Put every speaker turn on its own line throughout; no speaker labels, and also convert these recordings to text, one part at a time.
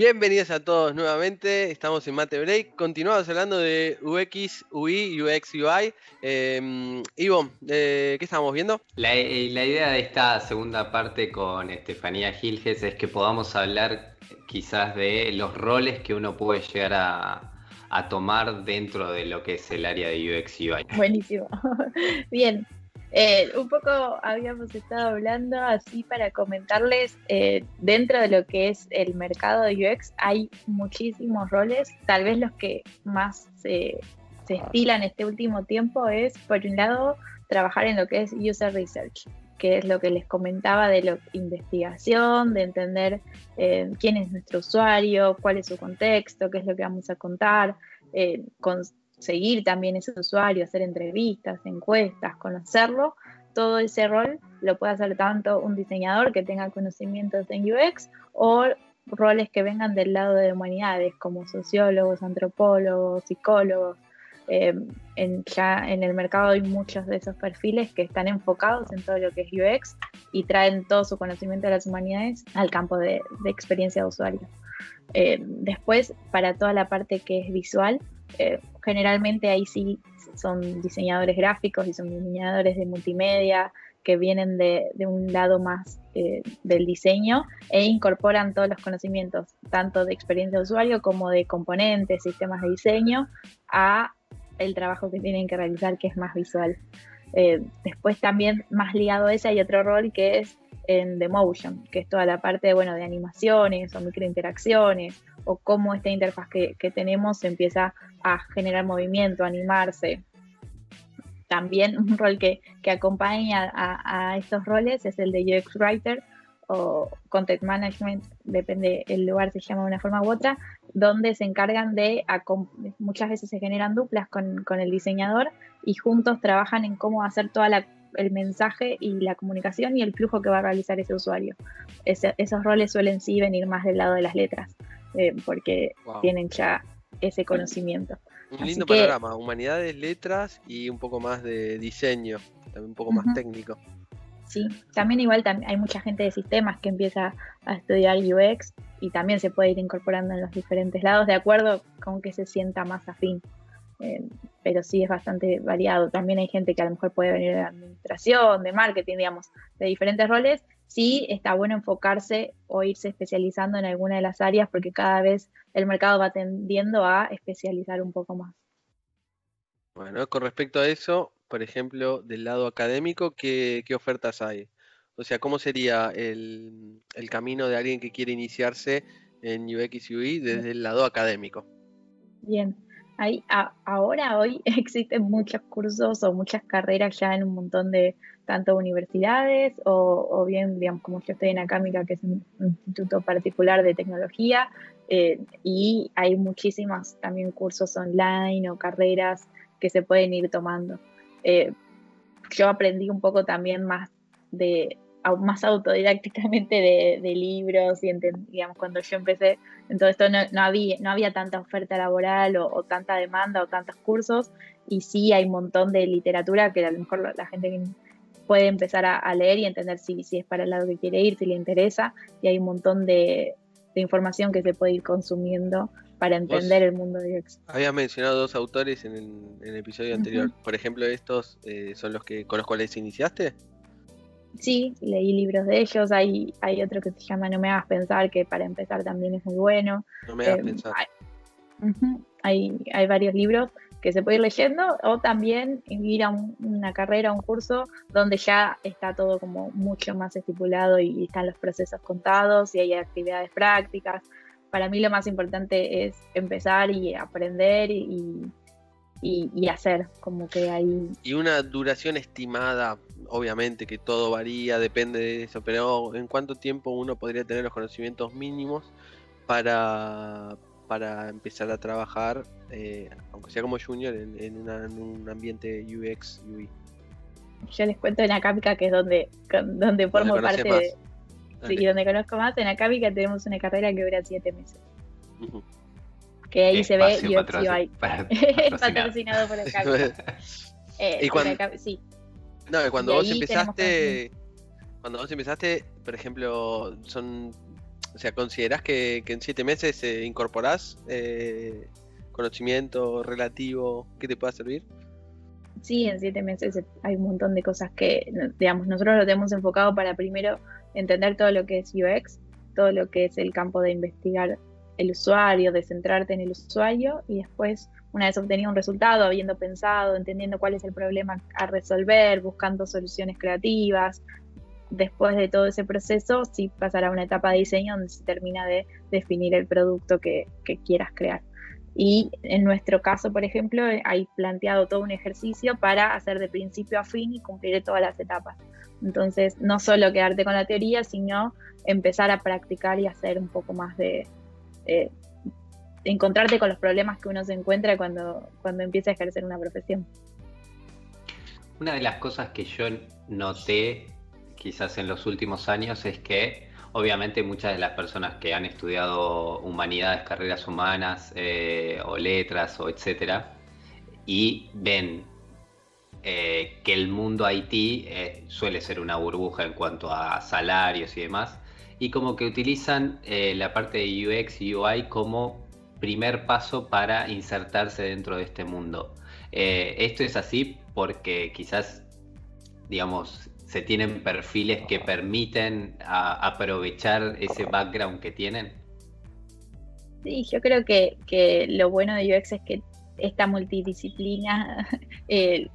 Bienvenidos a todos nuevamente, estamos en Mate Break, continuamos hablando de UX, UI, UX, UI. Eh, Ivo, eh, ¿qué estamos viendo?
La, eh, la, idea de esta segunda parte con Estefanía Gilges es que podamos hablar quizás de los roles que uno puede llegar a, a tomar dentro de lo que es el área de UX, UI.
Buenísimo. Bien, eh, un poco habíamos estado hablando así para comentarles, eh, dentro de lo que es el mercado de UX hay muchísimos roles, tal vez los que más se, se estilan este último tiempo es, por un lado, trabajar en lo que es User Research, que es lo que les comentaba de la investigación, de entender eh, quién es nuestro usuario, cuál es su contexto, qué es lo que vamos a contar, con, seguir también ese usuario, hacer entrevistas, encuestas, conocerlo, todo ese rol lo puede hacer tanto un diseñador que tenga conocimientos en UX o roles que vengan del lado de humanidades, como sociólogos, antropólogos, psicólogos. Eh, en, ya en el mercado hay muchos de esos perfiles que están enfocados en todo lo que es UX y traen todo su conocimiento de las humanidades al campo de, experiencia de usuario. Eh, después, para toda la parte que es visual, eh, generalmente ahí sí son diseñadores gráficos y son diseñadores de multimedia que vienen de, un lado más eh, del diseño e incorporan todos los conocimientos, tanto de experiencia de usuario como de componentes, sistemas de diseño, a el trabajo que tienen que realizar que es más visual. Eh, después también más ligado a ese hay otro rol que es en The Motion, que es toda la parte bueno, de animaciones o microinteracciones o cómo esta interfaz que, tenemos empieza a generar movimiento, a animarse. También un rol que, acompaña a, estos roles es el de UX Writer o Content Management, depende el lugar, se llama de una forma u otra, donde se encargan de, muchas veces se generan duplas con, el diseñador y juntos trabajan en cómo hacer toda el mensaje y la comunicación y el flujo que va a realizar ese usuario. esos roles suelen sí venir más del lado de las letras. Eh, porque tienen ya ese conocimiento.
Un lindo panorama, humanidades, letras y un poco más de diseño, también un poco más técnico.
Sí, también igual hay mucha gente de sistemas que empieza a estudiar UX y también se puede ir incorporando en los diferentes lados de acuerdo con que se sienta más afín. Eh, pero sí es bastante variado. También hay gente que a lo mejor puede venir de administración, de marketing, digamos, de diferentes roles sí está bueno enfocarse o irse especializando en alguna de las áreas porque cada vez el mercado va tendiendo a especializar un poco más.
Bueno, con respecto a eso, por ejemplo, del lado académico, ¿qué, ofertas hay? O sea, ¿cómo sería el, camino de alguien que quiere iniciarse en UX UI desde el lado académico?
Bien, Ahí, ahora, hoy, existen muchos cursos o muchas carreras ya en un montón de tanto universidades o, bien, digamos, como yo estoy en Acámica, que es un instituto particular de tecnología, eh, y hay muchísimos también cursos online o carreras que se pueden ir tomando. Eh, yo aprendí un poco también más de más autodidácticamente de, libros y digamos cuando yo empecé en todo esto no, había no había tanta oferta laboral o, tanta demanda o tantos cursos y sí hay un montón de literatura que a lo mejor la, gente puede empezar a, leer y entender si, si es para el lado que quiere ir, si le interesa y hay un montón de, información que se puede ir consumiendo para entender el mundo de UX.
Habías mencionado dos autores en el, episodio anterior. Por ejemplo, estos eh, son los que con los cuales iniciaste.
Sí, leí libros de ellos. Hay, hay otro que se llama No me hagas pensar, que para empezar también es muy bueno.
No me hagas em, pensar.
Hay, hay, varios libros que se puede ir leyendo o también ir a una carrera, un curso donde ya está todo como mucho más estipulado y están los procesos contados y hay actividades prácticas. Para mí lo más importante es empezar y aprender y, y, hacer, como que hay...
Y una duración estimada, obviamente que todo varía, depende de eso, pero ¿en cuánto tiempo uno podría tener los conocimientos mínimos para, para empezar a trabajar, eh, aunque sea como junior, en, un ambiente UX, UI?
Yo les cuento en Acápica, que es donde, donde formo parte de... Sí, donde conozco más, en Acápica tenemos una carrera que dura siete meses que ahí se ve y patrocinado. patrocinado por cambio.
Eh, y cuando, sí. No, cuando vos empezaste, cuando vos empezaste, por ejemplo, son O sea, ¿considerás que, en siete meses eh, incorporás eh, conocimiento relativo que te pueda servir?
Sí, en siete meses hay un montón de cosas que, digamos, nosotros lo tenemos enfocado para primero entender todo lo que es UX, todo lo que es el campo de investigar el usuario, de centrarte en el usuario y después, una vez obtenido un resultado, habiendo pensado, entendiendo cuál es el problema a resolver, buscando soluciones creativas, después de todo ese proceso, sí pasará una etapa de diseño donde se termina de definir el producto que, quieras crear. Y en nuestro caso, por ejemplo, hay planteado todo un ejercicio para hacer de principio a fin y cumplir todas las etapas. Entonces, no solo quedarte con la teoría, sino empezar a practicar y hacer un poco más de, eh, encontrarte con los problemas que uno se encuentra cuando, cuando empieza a ejercer una profesión.
Una de las cosas que yo noté quizás en los últimos años es que obviamente muchas de las personas que han estudiado humanidades, carreras humanas eh, o letras o etcétera, y ven eh, que el mundo IT eh, suele ser una burbuja en cuanto a salarios y demás, y como que utilizan la parte de UX y UI como primer paso para insertarse dentro de este mundo. esto es así porque quizás, digamos, se tienen perfiles que permiten aprovechar ese background que tienen?
Sí, yo creo que, lo bueno de UX es que esta multidisciplina eh,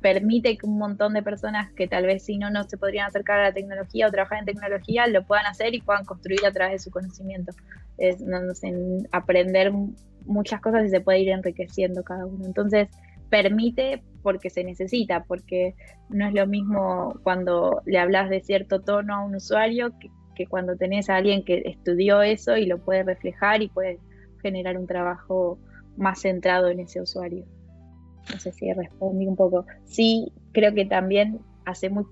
permite que un montón de personas que tal vez si no, no se podrían acercar a la tecnología o trabajar en tecnología, lo puedan hacer y puedan construir a través de su conocimiento. Es no, sé, aprender muchas cosas y se puede ir enriqueciendo cada uno. Entonces, permite porque se necesita, porque no es lo mismo cuando le hablas de cierto tono a un usuario que, cuando tenés a alguien que estudió eso y lo puede reflejar y puede generar un trabajo más centrado en ese usuario. No sé si respondí un poco. Sí, creo que también hace muy,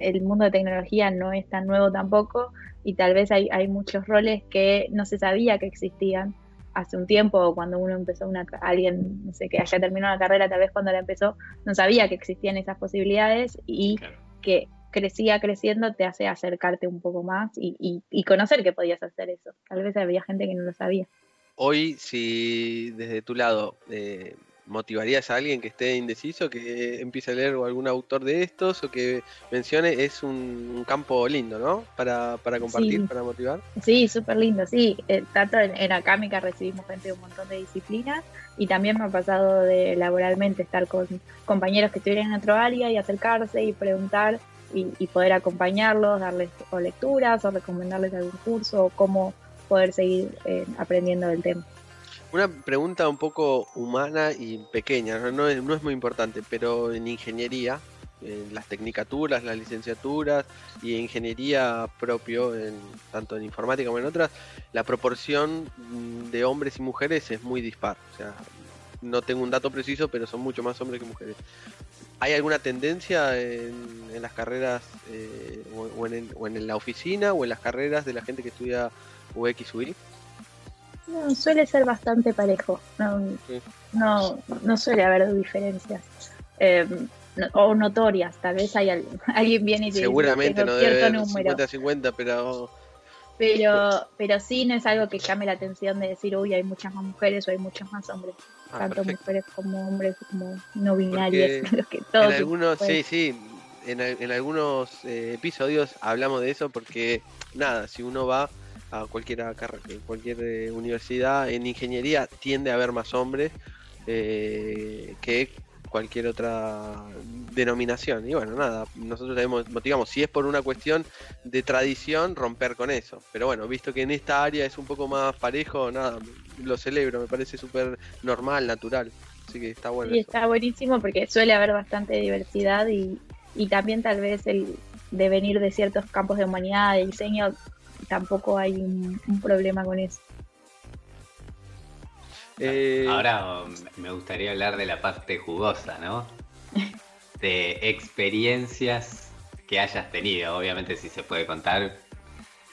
el mundo de tecnología no es tan nuevo tampoco y tal vez hay, hay muchos roles que no se sabía que existían hace un tiempo, cuando uno empezó una, alguien, no sé, que haya terminado la carrera, tal vez cuando la empezó, no sabía que existían esas posibilidades y que crecía creciendo te hace acercarte un poco más y, y, conocer que podías hacer eso. Tal vez había gente que no lo sabía.
Hoy, si desde tu lado eh, motivarías a alguien que esté indeciso que empiece a leer algún autor de estos o que mencione, es un, campo lindo, ¿no? Para, compartir, para motivar.
Sí, súper lindo, sí. Eh, tanto en, en, Acámica recibimos gente de un montón de disciplinas y también me ha pasado de laboralmente estar con compañeros que estuvieran en otro área y acercarse y preguntar y, poder acompañarlos, darles o lecturas o recomendarles algún curso o cómo poder seguir eh, aprendiendo del tema.
Una pregunta un poco humana y pequeña, no, es, muy importante, pero en ingeniería, en las tecnicaturas, las licenciaturas y ingeniería propio, tanto en informática como en otras, la proporción mm, de hombres y mujeres es muy dispar. O sea, no tengo un dato preciso, pero son mucho más hombres que mujeres. ¿Hay alguna tendencia en, las carreras eh, o, en, o, la oficina o en las carreras de la gente que estudia UX UI?
No, suele ser bastante parejo. No, no, suele haber diferencias. Eh, o notorias, tal vez hay alguien viene y
te Seguramente no debe 50-50, pero...
Pero, pero sí no es algo que llame la atención de decir, uy, hay muchas más mujeres o hay muchos más hombres. Ah, Tanto mujeres como hombres, como no binarias.
en algunos, sí, sí, en, algunos eh, episodios hablamos de eso porque, nada, si uno va a cualquier, cualquier eh, universidad en ingeniería tiende a haber más hombres eh, que cualquier otra denominación. Y bueno, nada, nosotros también motivamos, si es por una cuestión de tradición, romper con eso. Pero bueno, visto que en esta área es un poco más parejo, nada, lo celebro, me parece súper normal, natural. Así que está bueno.
Y está buenísimo porque suele haber bastante diversidad y, y también tal vez el de venir de ciertos campos de humanidad, de diseño, tampoco hay un, problema con eso.
Eh, Ahora me gustaría hablar de la parte jugosa, ¿no? De experiencias que hayas tenido, obviamente si se puede contar,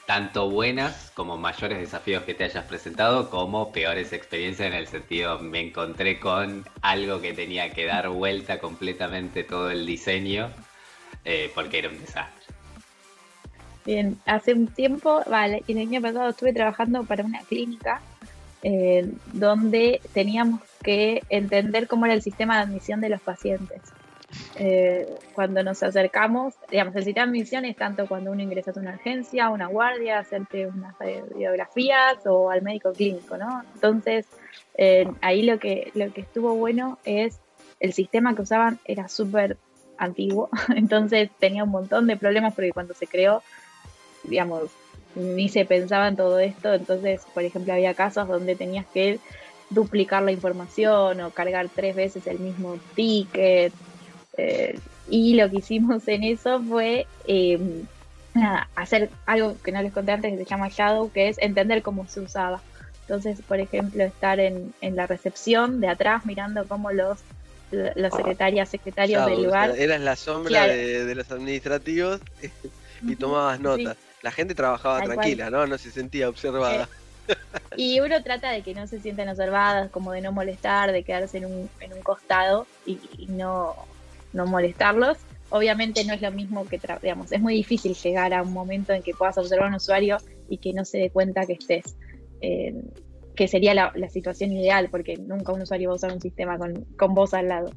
tanto buenas como mayores desafíos que te hayas presentado, como peores experiencias en el sentido me encontré con algo que tenía que dar vuelta completamente todo el diseño eh, porque era un desastre.
Bien, hace un tiempo, vale, el año pasado estuve trabajando para una clínica eh, donde teníamos que entender cómo era el sistema de admisión de los pacientes. Eh, cuando nos acercamos, digamos, el sistema de admisión es tanto cuando uno ingresa a una urgencia, a una guardia, hacerte unas radiografías o al médico clínico, ¿no? Entonces, eh, ahí lo que, lo que estuvo bueno es el sistema que usaban era súper antiguo, entonces tenía un montón de problemas porque cuando se creó, digamos, ni se pensaba en todo esto, entonces, por ejemplo, había casos donde tenías que duplicar la información o cargar tres veces el mismo ticket. Eh, y lo que hicimos en eso fue em, hacer algo que no les conté antes que se llama Shadow, que es entender cómo se usaba. Entonces, por ejemplo, estar en, la recepción de atrás mirando cómo los las secretarias, secretarios del lugar.
eras la sombra de, los administrativos y tomabas notas la gente trabajaba tranquila, ¿no? No se sentía observada.
Eh, y uno trata de que no se sientan observadas, como de no molestar, de quedarse en un, en un costado y, no, no molestarlos. Obviamente no es lo mismo que, digamos, es muy difícil llegar a un momento en que puedas observar a un usuario y que no se dé cuenta que estés, que sería la, situación ideal, porque nunca un usuario va a usar un sistema con, con vos al lado.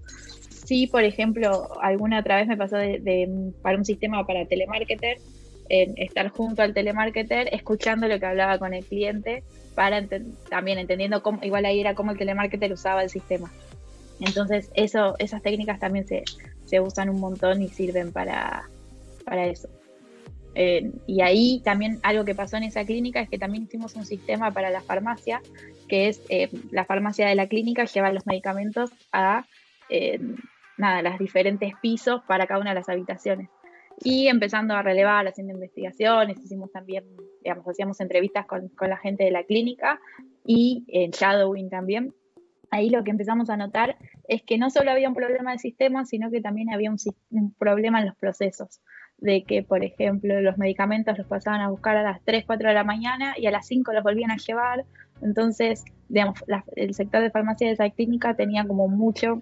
Sí, por ejemplo, alguna otra vez me pasó de, para un sistema para telemarketer, estar junto al telemarketer, escuchando lo que hablaba con el cliente, para también entendiendo cómo, igual ahí era cómo el telemarketer usaba el sistema. Entonces, eso, esas técnicas también se, se usan un montón y sirven para, para eso. Eh, y ahí también algo que pasó en esa clínica es que también hicimos un sistema para la farmacia, que es eh, la farmacia de la clínica lleva los medicamentos a eh, nada, los diferentes pisos para cada una de las habitaciones y empezando a relevar, haciendo investigaciones, hicimos también, digamos, hacíamos entrevistas con, la gente de la clínica y en Shadowing también. Ahí lo que empezamos a notar es que no solo había un problema de sistema, sino que también había un, problema en los procesos. De que, por ejemplo, los medicamentos los pasaban a buscar a las 3, 4 de la mañana y a las 5 los volvían a llevar. Entonces, digamos, el sector de farmacia de esa clínica tenía como mucho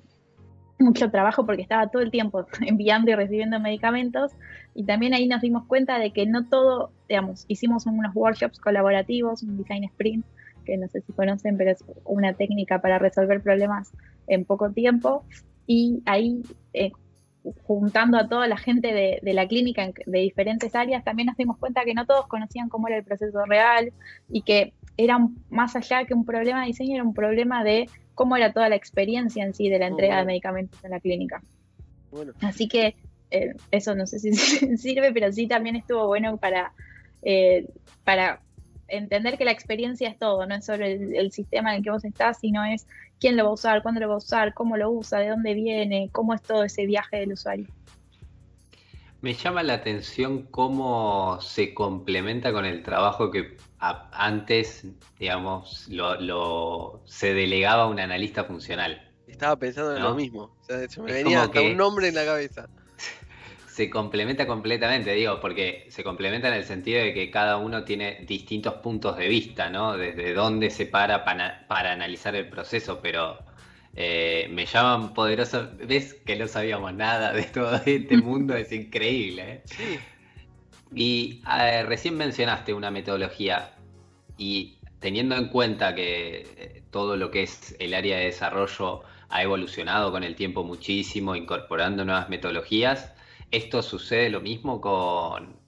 mucho trabajo porque estaba todo el tiempo enviando y recibiendo medicamentos y también ahí nos dimos cuenta de que no todo, digamos, hicimos unos workshops colaborativos, un design sprint, que no sé si conocen, pero es una técnica para resolver problemas en poco tiempo y ahí eh, juntando a toda la gente de, de, la clínica de diferentes áreas, también nos dimos cuenta que no todos conocían cómo era el proceso real y que era más allá que un problema de diseño, era un problema de cómo era toda la experiencia en sí de la entrega de medicamentos en la clínica. Así que eh, eso no sé si sirve, pero sí también estuvo bueno para, eh, para entender que la experiencia es todo, no es solo el, sistema en el que vos estás, sino es quién lo va a usar, cuándo lo va a usar, cómo lo usa, de dónde viene, cómo es todo ese viaje del usuario.
Me llama la atención cómo se complementa con el trabajo que antes, digamos, lo, se delegaba a un analista funcional.
Estaba pensando en lo mismo. se me venía hasta un nombre en la cabeza.
Se complementa completamente, digo, porque se complementa en el sentido de que cada uno tiene distintos puntos de vista, ¿no? Desde dónde se para para, para analizar el proceso, pero eh, me llaman poderoso. ¿Ves que no sabíamos nada de todo este mundo? es increíble. ¿eh? Sí. Y recién mencionaste una metodología y teniendo en cuenta que eh, todo lo que es el área de desarrollo ha evolucionado con el tiempo muchísimo, incorporando nuevas metodologías, ¿esto sucede lo mismo con,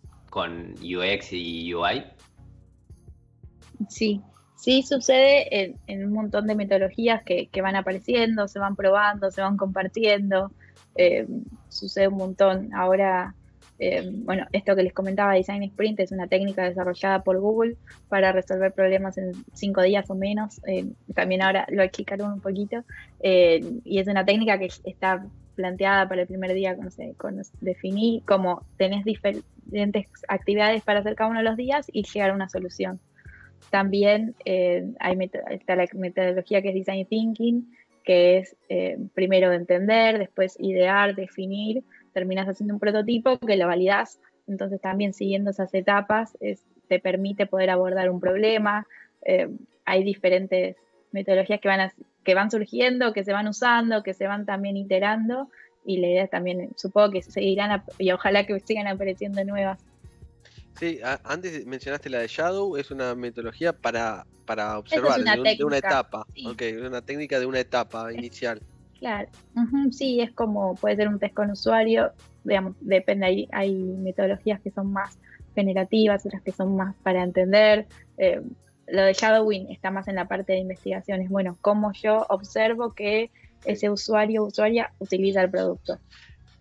UX y UI?
Sí, Sí, sucede en, un montón de metodologías que, van apareciendo, se van probando, se van compartiendo, eh, sucede un montón. Ahora, eh, bueno, esto que les comentaba, Design Sprint, es una técnica desarrollada por Google para resolver problemas en cinco días o menos. Eh, también ahora lo explicaron un poquito. y es una técnica que está planteada para el primer día con, con definir cómo tenés diferentes actividades para hacer cada uno de los días y llegar a una solución. También eh, hay está la metodología que es Design Thinking, que es eh, primero entender, después idear, definir, terminas haciendo un prototipo que lo validas. Entonces también siguiendo esas etapas te permite poder abordar un problema. Eh, hay diferentes metodologías que van, que van surgiendo, que se van usando, que se van también iterando y la idea también, supongo que seguirán y ojalá que sigan apareciendo nuevas.
Sí, antes mencionaste la de Shadow, es una metodología para, para observar de, una etapa, una técnica de una etapa inicial.
Claro, sí, es como puede ser un test con usuario, digamos, depende, hay, hay metodologías que son más generativas, otras que son más para entender. Eh, lo de Shadowing está más en la parte de investigaciones. Bueno, cómo yo observo que ese usuario o usuaria utiliza el producto.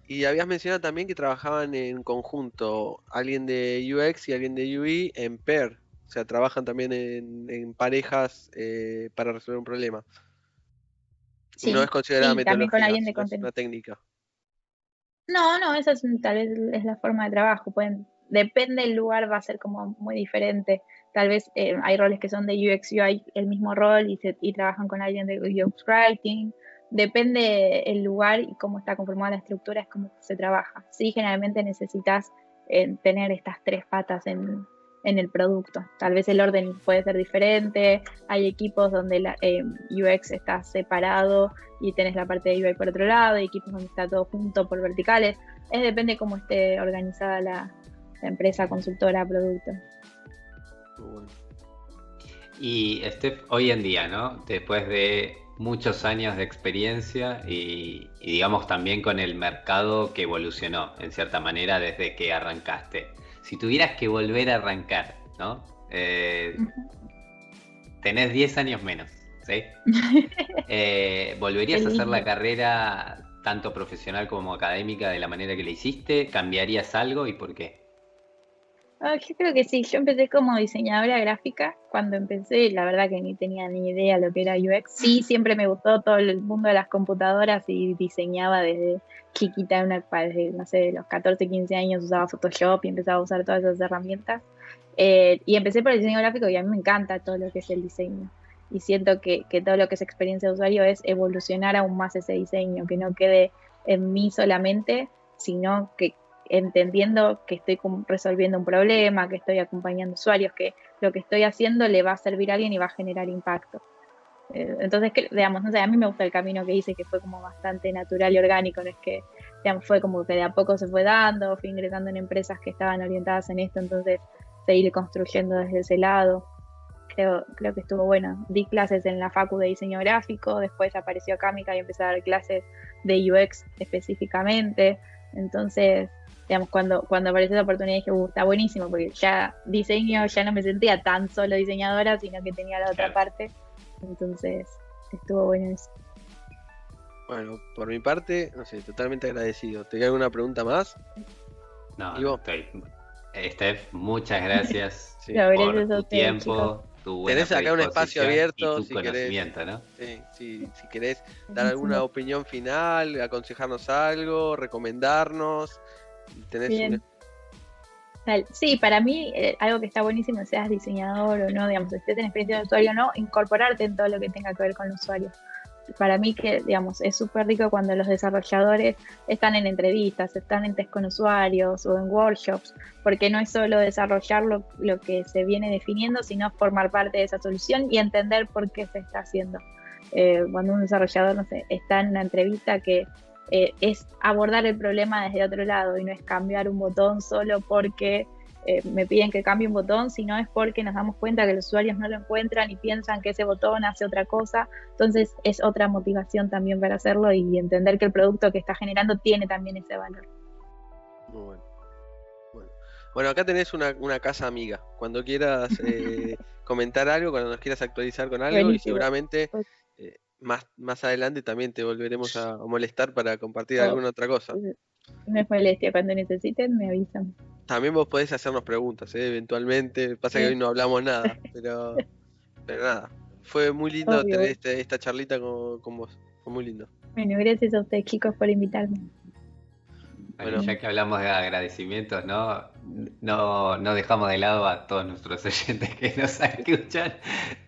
Y habías mencionado también que trabajaban en conjunto, alguien de UX y alguien de UI en pair, o sea, trabajan también en, parejas eh, para resolver un problema.
Sí, no es considerada metodología,
es una técnica.
No, no, esa es, tal vez es la forma de trabajo. Pueden, depende del lugar, va a ser como muy diferente. Tal vez eh, hay roles que son de UX, UI, el mismo rol y, trabajan con alguien de UX Writing depende el lugar y cómo está conformada la estructura, es cómo se trabaja. Sí, generalmente necesitas eh, tener estas tres patas en, el producto. Tal vez el orden puede ser diferente, hay equipos donde la eh, UX está separado y tenés la parte de UI por otro lado, hay equipos donde está todo junto por verticales. Es depende cómo esté organizada la, empresa consultora producto.
Y Steph, hoy en día, ¿no? Después de muchos años de experiencia y, digamos también con el mercado que evolucionó en cierta manera desde que arrancaste. Si tuvieras que volver a arrancar, ¿no? Eh, tenés 10 años menos, ¿sí? Eh, ¿Volverías a hacer la carrera tanto profesional como académica de la manera que le hiciste? ¿Cambiarías algo y por qué?
Ah, yo creo que sí, yo empecé como diseñadora gráfica. Cuando empecé, la verdad que ni tenía ni idea lo que era UX. Sí, siempre me gustó todo el mundo de las computadoras y diseñaba desde chiquita, una, desde, no sé, los 14, 15 años usaba Photoshop y empezaba a usar todas esas herramientas. Eh, y empecé por el diseño gráfico y a mí me encanta todo lo que es el diseño. Y siento que, que todo lo que es experiencia de usuario es evolucionar aún más ese diseño, que no quede en mí solamente, sino que entendiendo que estoy resolviendo un problema, que estoy acompañando usuarios, que lo que estoy haciendo le va a servir a alguien y va a generar impacto. Eh, entonces, digamos, no sé, a mí me gusta el camino que hice, que fue como bastante natural y orgánico, no es que, digamos, fue como que de a poco se fue dando, fui ingresando en empresas que estaban orientadas en esto, entonces seguir construyendo desde ese lado. Creo, creo que estuvo bueno. Di clases en la Facu de diseño gráfico, después apareció Kamika y empecé a dar clases de UX específicamente. Entonces, digamos, cuando, cuando apareció la oportunidad dije, uh, está buenísimo, porque ya diseño, ya no me sentía tan solo diseñadora, sino que tenía la otra parte. Entonces, estuvo bueno eso.
Bueno, por mi parte, no sé, totalmente agradecido. ¿Te queda alguna pregunta más?
No, no estoy. Steph, muchas gracias por tu tiempo. Tu
Tenés acá un espacio abierto si querés, ¿no? sí, sí, si querés dar alguna opinión final, aconsejarnos algo, recomendarnos,
Sí, para mí eh, algo que está buenísimo, seas diseñador o no, digamos, estés en experiencia de usuario o no, incorporarte en todo lo que tenga que ver con el usuario. Para mí que, digamos, es súper rico cuando los desarrolladores están en entrevistas, están en test con usuarios o en workshops, porque no es solo desarrollar lo, lo que se viene definiendo, sino formar parte de esa solución y entender por qué se está haciendo. Eh, cuando un desarrollador, no sé, está en una entrevista que eh, es abordar el problema desde otro lado y no es cambiar un botón solo porque eh, me piden que cambie un botón, sino es porque nos damos cuenta que los usuarios no lo encuentran y piensan que ese botón hace otra cosa. Entonces es otra motivación también para hacerlo y entender que el producto que está generando tiene también ese valor.
Muy bueno. Bueno, acá tenés una, casa amiga. Cuando quieras eh, comentar algo, cuando nos quieras actualizar con algo, y seguramente pues más, más adelante también te volveremos a, molestar para compartir oh, alguna otra cosa.
No es molestia, cuando necesiten me avisan.
También vos podés hacernos preguntas, ¿eh? eventualmente. Pasa que hoy no hablamos nada, pero, pero nada. Fue muy lindo tener este, esta charlita con, con vos. Fue muy lindo.
Bueno, gracias a ustedes chicos por invitarme.
Bueno, ya que hablamos de agradecimientos, ¿no? No, no dejamos de lado a todos nuestros oyentes que nos escuchan.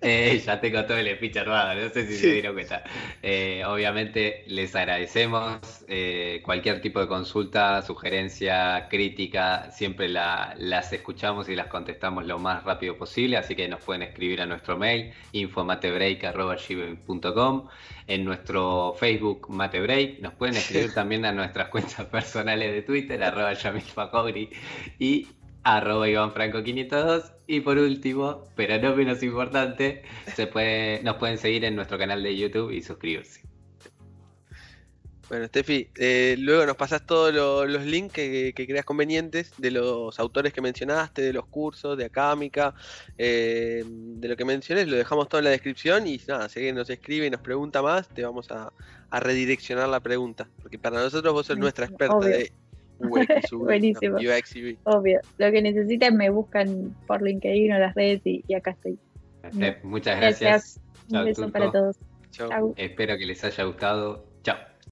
Eh, ya tengo todo el speech armado, no sé si se dieron cuenta. Eh, obviamente les agradecemos eh, cualquier tipo de consulta, sugerencia, crítica, siempre las escuchamos y las contestamos lo más rápido posible, así que nos pueden escribir a nuestro mail infomatebreak.com en nuestro Facebook Matebreak. Nos pueden escribir también a nuestras cuentas personales de Twitter, arroba y arroba Iván Franco 502 y por último, pero no menos importante, se puede, nos pueden seguir en nuestro canal de YouTube y suscribirse.
Bueno, Steffi, eh, luego nos pasas todos los links que, creas convenientes de los autores que mencionaste, de los cursos, de Acámica, eh, de lo que menciones, lo dejamos todo en la descripción y nada, si alguien nos escribe y nos pregunta más, te vamos a, redireccionar la pregunta, porque para nosotros vos sos nuestra experta de
UX, Buenísimo. Obvio, lo que necesiten me buscan por LinkedIn o las redes y, acá estoy.
Muchas gracias.
Un beso para todos.
Espero que les haya gustado. Chao.